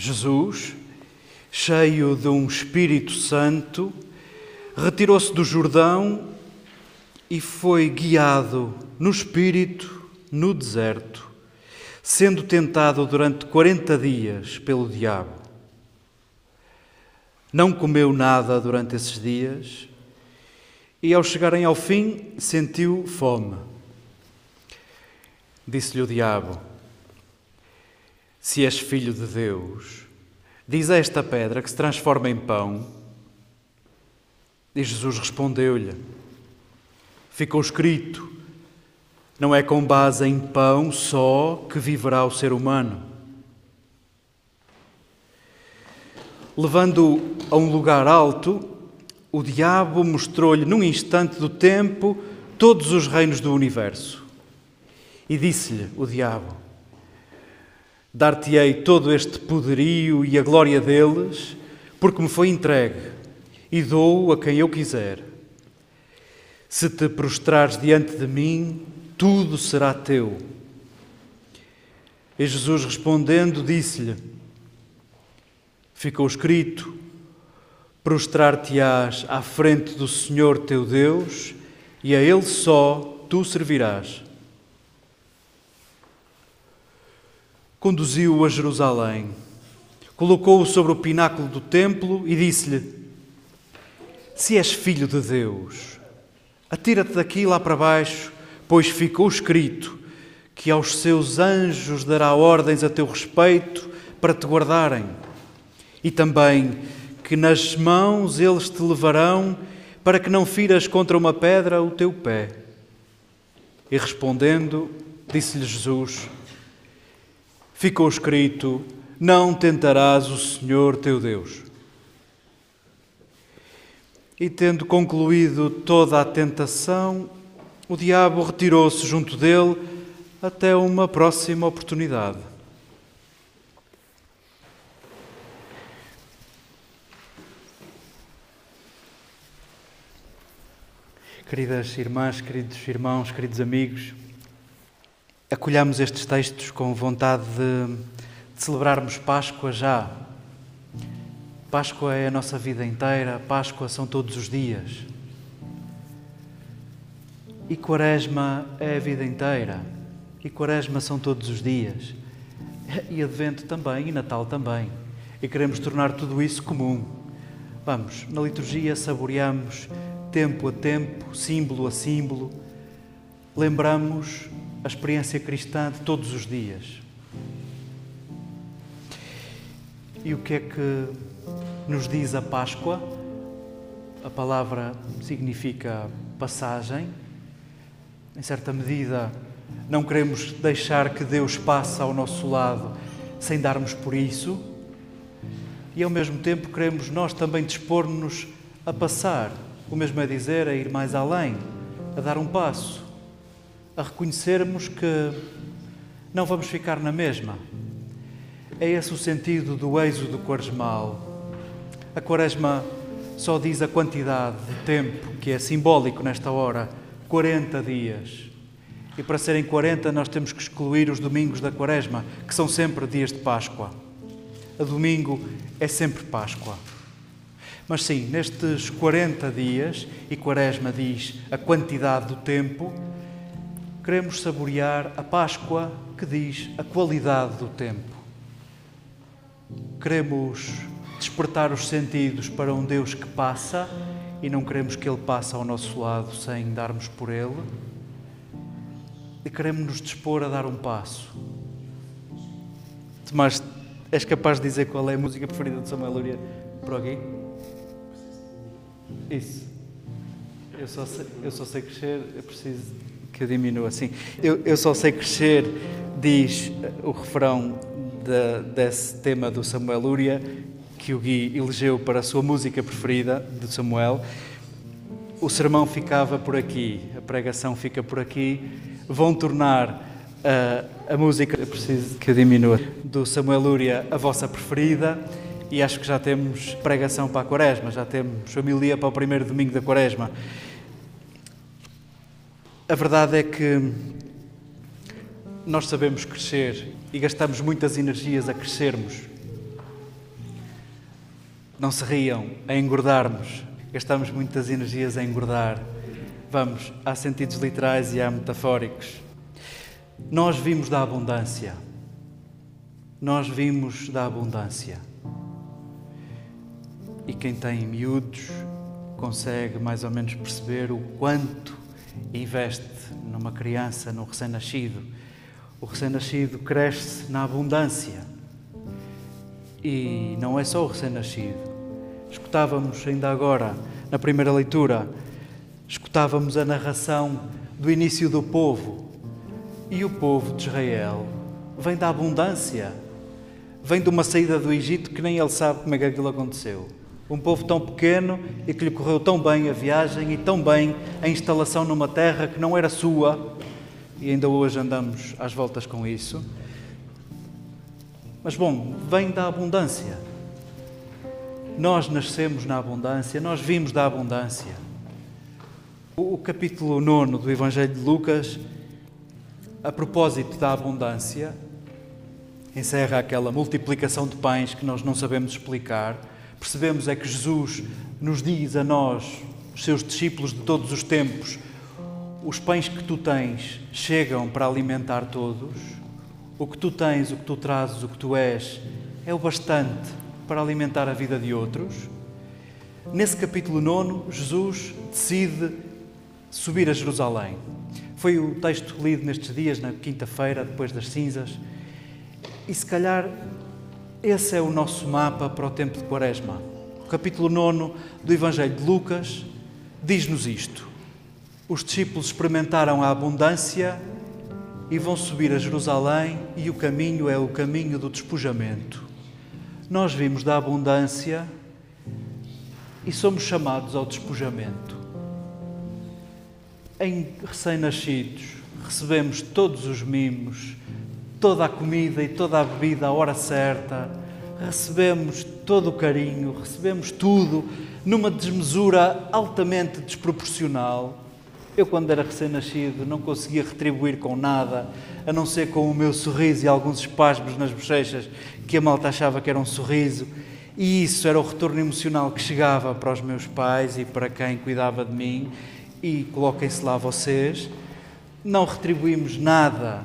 Jesus, cheio de um Espírito Santo, retirou-se do Jordão e foi guiado no Espírito no deserto, sendo tentado durante 40 dias pelo diabo. Não comeu nada durante esses dias e, ao chegarem ao fim, sentiu fome. Disse-lhe o diabo: Se és filho de Deus, diz a esta pedra que se transforma em pão. E Jesus respondeu-lhe: Ficou escrito: Não é com base em pão só que viverá o ser humano. Levando-o a um lugar alto, o diabo mostrou-lhe num instante do tempo todos os reinos do universo. E disse-lhe o diabo: Dar-te-ei todo este poderio e a glória deles, porque me foi entregue, e dou a quem eu quiser. Se te prostrares diante de mim, tudo será teu. E Jesus respondendo, disse-lhe: Ficou escrito: Prostrar-te-ás à frente do Senhor teu Deus, e a Ele só tu servirás. Conduziu-o a Jerusalém, colocou-o sobre o pináculo do templo e disse-lhe: Se és filho de Deus, atira-te daqui lá para baixo, pois ficou escrito que aos seus anjos dará ordens a teu respeito para te guardarem, e também que nas mãos eles te levarão para que não firas contra uma pedra o teu pé. E respondendo, disse-lhe Jesus: ficou escrito: Não tentarás o Senhor teu Deus. E tendo concluído toda a tentação, o diabo retirou-se junto dele até uma próxima oportunidade. Queridas irmãs, queridos irmãos, queridos amigos, acolhamos estes textos com vontade de, de, celebrarmos Páscoa já. Páscoa é a nossa vida inteira, Páscoa são todos os dias. E Quaresma é a vida inteira, e Quaresma são todos os dias. E Advento também, e Natal também. E queremos tornar tudo isso comum. Vamos, na liturgia saboreamos tempo a tempo, símbolo a símbolo, lembramos a experiência cristã de todos os dias. E o que é que nos diz a Páscoa? A palavra significa passagem. Em certa medida, não queremos deixar que Deus passe ao nosso lado sem darmos por isso. E ao mesmo tempo queremos nós também dispor-nos a passar, o mesmo é dizer, a ir mais além, a dar um passo a reconhecermos que não vamos ficar na mesma. É esse o sentido do êxodo quaresmal. A quaresma só diz a quantidade de tempo que é simbólico nesta hora, 40 dias. E para serem 40 nós temos que excluir os domingos da quaresma, que são sempre dias de Páscoa. A domingo é sempre Páscoa. Mas sim, nestes 40 dias, e quaresma diz a quantidade do tempo, queremos saborear a Páscoa que diz a qualidade do tempo. Queremos despertar os sentidos para um Deus que passa e não queremos que Ele passe ao nosso lado sem darmos por Ele. E queremos nos dispor a dar um passo. Tomás, és capaz de dizer qual é a música preferida de Samuel Luria por aqui? Isso. Eu só sei, eu só sei crescer, eu preciso que eu diminua assim. Eu, eu só sei crescer, diz o refrão de, desse tema do Samuel Lúria, que o Gui elegeu para a sua música preferida de Samuel. O sermão ficava por aqui, a pregação fica por aqui. Vão tornar a, a música, eu preciso que eu diminua, do Samuel Lúria a vossa preferida. E acho que já temos pregação para a Quaresma, já temos família para o primeiro domingo da Quaresma. A verdade é que nós sabemos crescer e gastamos muitas energias a crescermos. Não se riam, a engordarmos. Gastamos muitas energias a engordar. Vamos, há sentidos literais e há metafóricos. Nós vimos da abundância. Nós vimos da abundância. E quem tem miúdos consegue mais ou menos perceber o quanto investe numa criança, num recém-nascido. O recém-nascido cresce na abundância. E não é só o recém-nascido. Escutávamos ainda agora, na primeira leitura, escutávamos a narração do início do povo. E o povo de Israel vem da abundância, vem de uma saída do Egito que nem ele sabe como é que aquilo aconteceu. Um povo tão pequeno e que lhe correu tão bem a viagem e tão bem a instalação numa terra que não era sua, e ainda hoje andamos às voltas com isso. Mas bom, vem da abundância. Nós nascemos na abundância, nós vimos da abundância. O, capítulo 9 do Evangelho de Lucas, a propósito da abundância, encerra aquela multiplicação de pães que nós não sabemos explicar. Percebemos é que Jesus nos diz a nós, os seus discípulos de todos os tempos, os pães que tu tens chegam para alimentar todos. O que tu tens, o que tu trazes, o que tu és, é o bastante para alimentar a vida de outros. Nesse capítulo 9, Jesus decide subir a Jerusalém. Foi o texto lido nestes dias, na quinta-feira, depois das cinzas. E se calhar esse é o nosso mapa para o tempo de Quaresma. O capítulo 9 do Evangelho de Lucas diz-nos isto os discípulos experimentaram a abundância e vão subir a Jerusalém, e o caminho é o caminho do despojamento. Nós vimos da abundância e somos chamados ao despojamento. Em recém-nascidos, recebemos todos os mimos, toda a comida e toda a bebida à hora certa, recebemos todo o carinho, recebemos tudo numa desmesura altamente desproporcional eu, quando era recém-nascido, não conseguia retribuir com nada, a não ser com o meu sorriso e alguns espasmos nas bochechas, que a malta achava que era um sorriso. E isso era o retorno emocional que chegava para os meus pais e para quem cuidava de mim. E coloquem-se lá vocês. Não retribuímos nada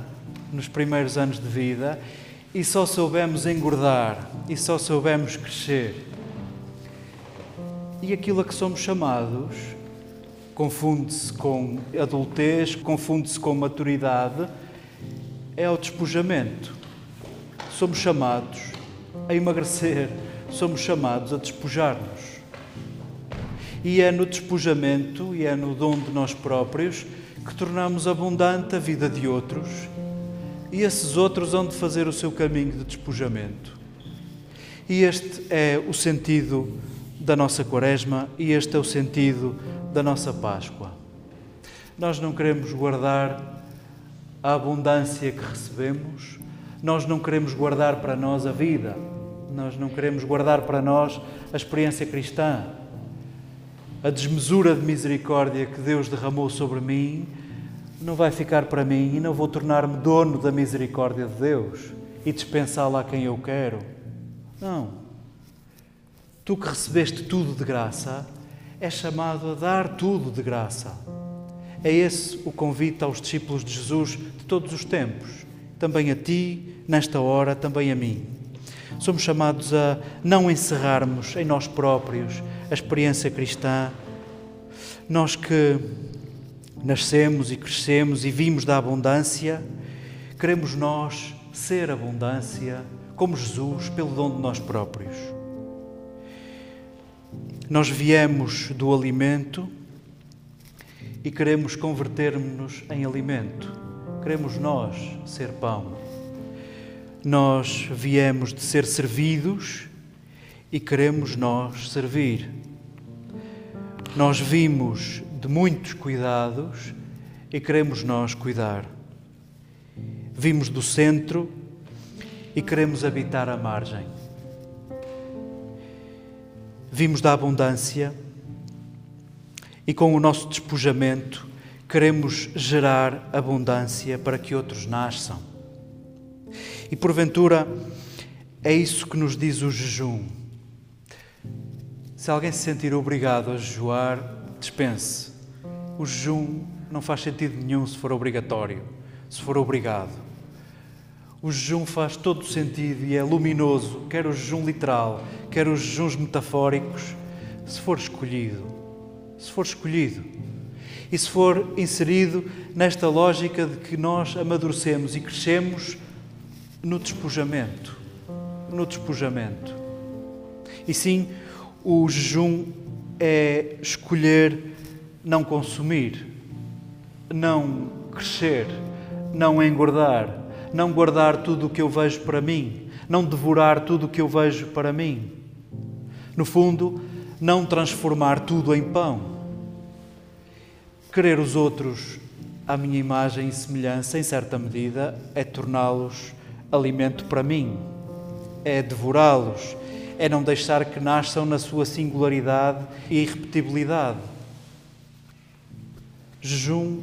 nos primeiros anos de vida e só soubemos engordar e só soubemos crescer. E aquilo a que somos chamados confunde-se com adultez, confunde-se com maturidade, é o despojamento. Somos chamados a emagrecer, somos chamados a despojar-nos. E é no despojamento e é no dom de nós próprios que tornamos abundante a vida de outros e esses outros hão de fazer o seu caminho de despojamento. E este é o sentido da nossa Quaresma e este é o sentido da nossa Páscoa. Nós não queremos guardar a abundância que recebemos, nós não queremos guardar para nós a vida, nós não queremos guardar para nós a experiência cristã, a desmesura de misericórdia que Deus derramou sobre mim não vai ficar para mim e não vou tornar-me dono da misericórdia de Deus e dispensá-la a quem eu quero. Não. Tu que recebeste tudo de graça, é chamado a dar tudo de graça. É esse o convite aos discípulos de Jesus de todos os tempos, também a ti, nesta hora, também a mim. Somos chamados a não encerrarmos em nós próprios a experiência cristã. Nós que nascemos e crescemos e vimos da abundância, queremos nós ser abundância como Jesus, pelo dom de nós próprios. Nós viemos do alimento e queremos converter-nos em alimento. Queremos nós ser pão. Nós viemos de ser servidos e queremos nós servir. Nós vimos de muitos cuidados e queremos nós cuidar. Vimos do centro e queremos habitar a margem. Vimos da abundância e com o nosso despojamento queremos gerar abundância para que outros nasçam. E porventura é isso que nos diz o jejum. Se alguém se sentir obrigado a jejuar, dispense. O jejum não faz sentido nenhum se for obrigatório, se for obrigado. O jejum faz todo o sentido e é luminoso, quer o jejum literal, quer os jejuns metafóricos, se for escolhido. Se for escolhido. E se for inserido nesta lógica de que nós amadurecemos e crescemos no despojamento. No despojamento. E sim, o jejum é escolher não consumir, não crescer, não engordar, não guardar tudo o que eu vejo para mim, não devorar tudo o que eu vejo para mim. No fundo, não transformar tudo em pão. Querer os outros à minha imagem e semelhança, em certa medida, é torná-los alimento para mim, é devorá-los, é não deixar que nasçam na sua singularidade e irrepetibilidade. Jejum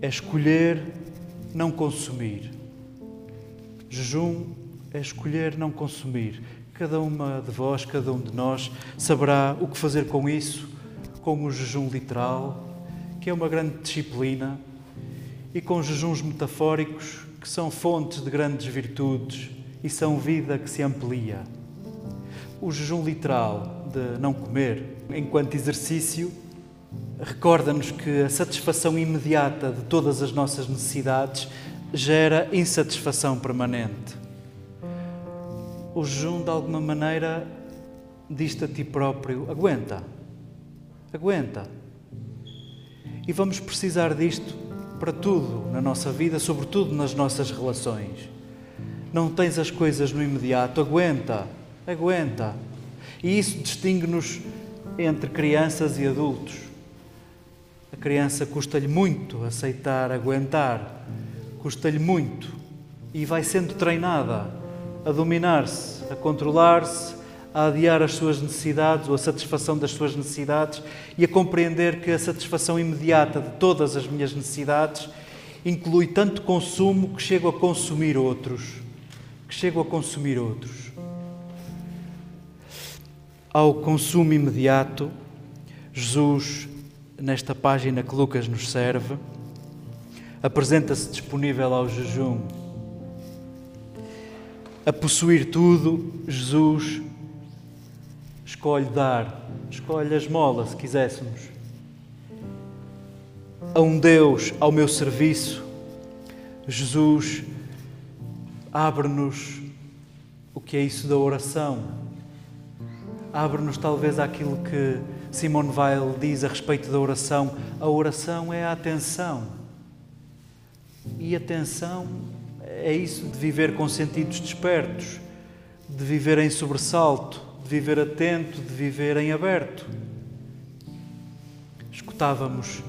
é escolher não consumir. Jejum é escolher não consumir. Cada uma de vós, cada um de nós, saberá o que fazer com isso, com o jejum literal, que é uma grande disciplina, e com jejuns metafóricos, que são fontes de grandes virtudes e são vida que se amplia. O jejum literal de não comer, enquanto exercício, recorda-nos que a satisfação imediata de todas as nossas necessidades gera insatisfação permanente. O jejum, de alguma maneira, diz-te a ti próprio: aguenta, aguenta. E vamos precisar disto para tudo na nossa vida, sobretudo nas nossas relações. Não tens as coisas no imediato, aguenta aguenta. E isso distingue-nos entre crianças e adultos. Criança custa-lhe muito aceitar, aguentar, custa-lhe muito e vai sendo treinada a dominar-se, a controlar-se, a adiar as suas necessidades ou a satisfação das suas necessidades e a compreender que a satisfação imediata de todas as minhas necessidades inclui tanto consumo que chego a consumir outros, que chego a consumir outros. Ao consumo imediato, Jesus, nesta página que Lucas nos serve, apresenta-se disponível ao jejum. A possuir tudo, Jesus escolhe dar, escolhe a esmola, se quiséssemos. A um Deus ao meu serviço, Jesus abre-nos o que é isso da oração abre-nos talvez àquilo que Simone Weil diz a respeito da oração. A oração é a atenção. E atenção é isso de viver com sentidos despertos, de viver em sobressalto, de viver atento, de viver em aberto. Escutávamos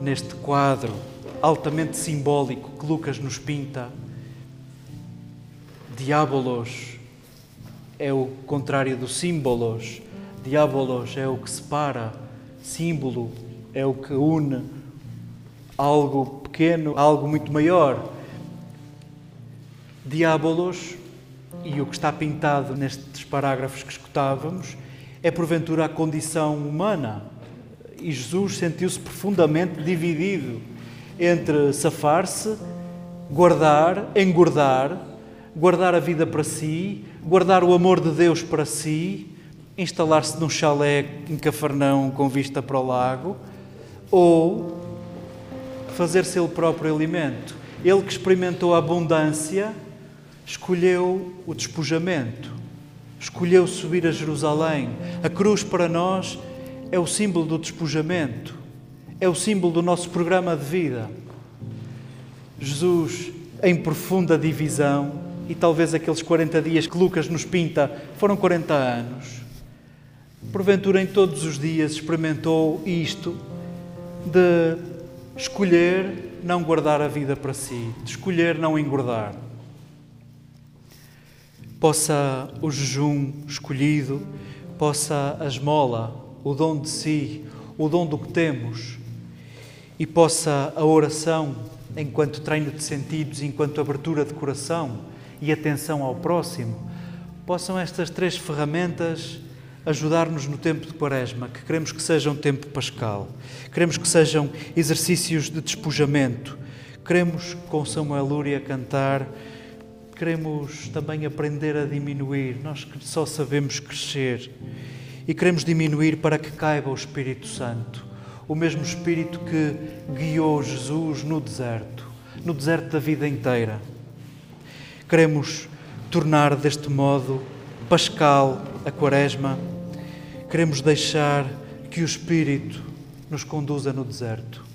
neste quadro altamente simbólico que Lucas nos pinta, Diabolos, é o contrário do símbolos. Diabolos é o que separa, símbolo é o que une algo pequeno, algo muito maior. Diabolos, e o que está pintado nestes parágrafos que escutávamos, é porventura a condição humana. E Jesus sentiu-se profundamente dividido entre safar-se, guardar, engordar, guardar a vida para si, guardar o amor de Deus para si, instalar-se num chalé em Cafarnão com vista para o lago, ou fazer-se ele próprio alimento. Ele que experimentou a abundância, escolheu o despojamento, escolheu subir a Jerusalém. A cruz para nós é o símbolo do despojamento, é o símbolo do nosso programa de vida. Jesus, em profunda divisão, e talvez aqueles 40 dias que Lucas nos pinta foram 40 anos. Porventura, em todos os dias, experimentou isto de escolher não guardar a vida para si, de escolher não engordar. Possa o jejum escolhido, possa a esmola, o dom de si, o dom do que temos, e possa a oração, enquanto treino de sentidos, enquanto abertura de coração, e atenção ao próximo, possam estas três ferramentas ajudar-nos no tempo de Quaresma, que queremos que seja um tempo pascal, queremos que sejam exercícios de despojamento, queremos com Samuel Lúria cantar, queremos também aprender a diminuir, nós só sabemos crescer. E queremos diminuir para que caiba o Espírito Santo, o mesmo Espírito que guiou Jesus no deserto, no deserto da vida inteira. Queremos tornar deste modo pascal a Quaresma, queremos deixar que o Espírito nos conduza no deserto.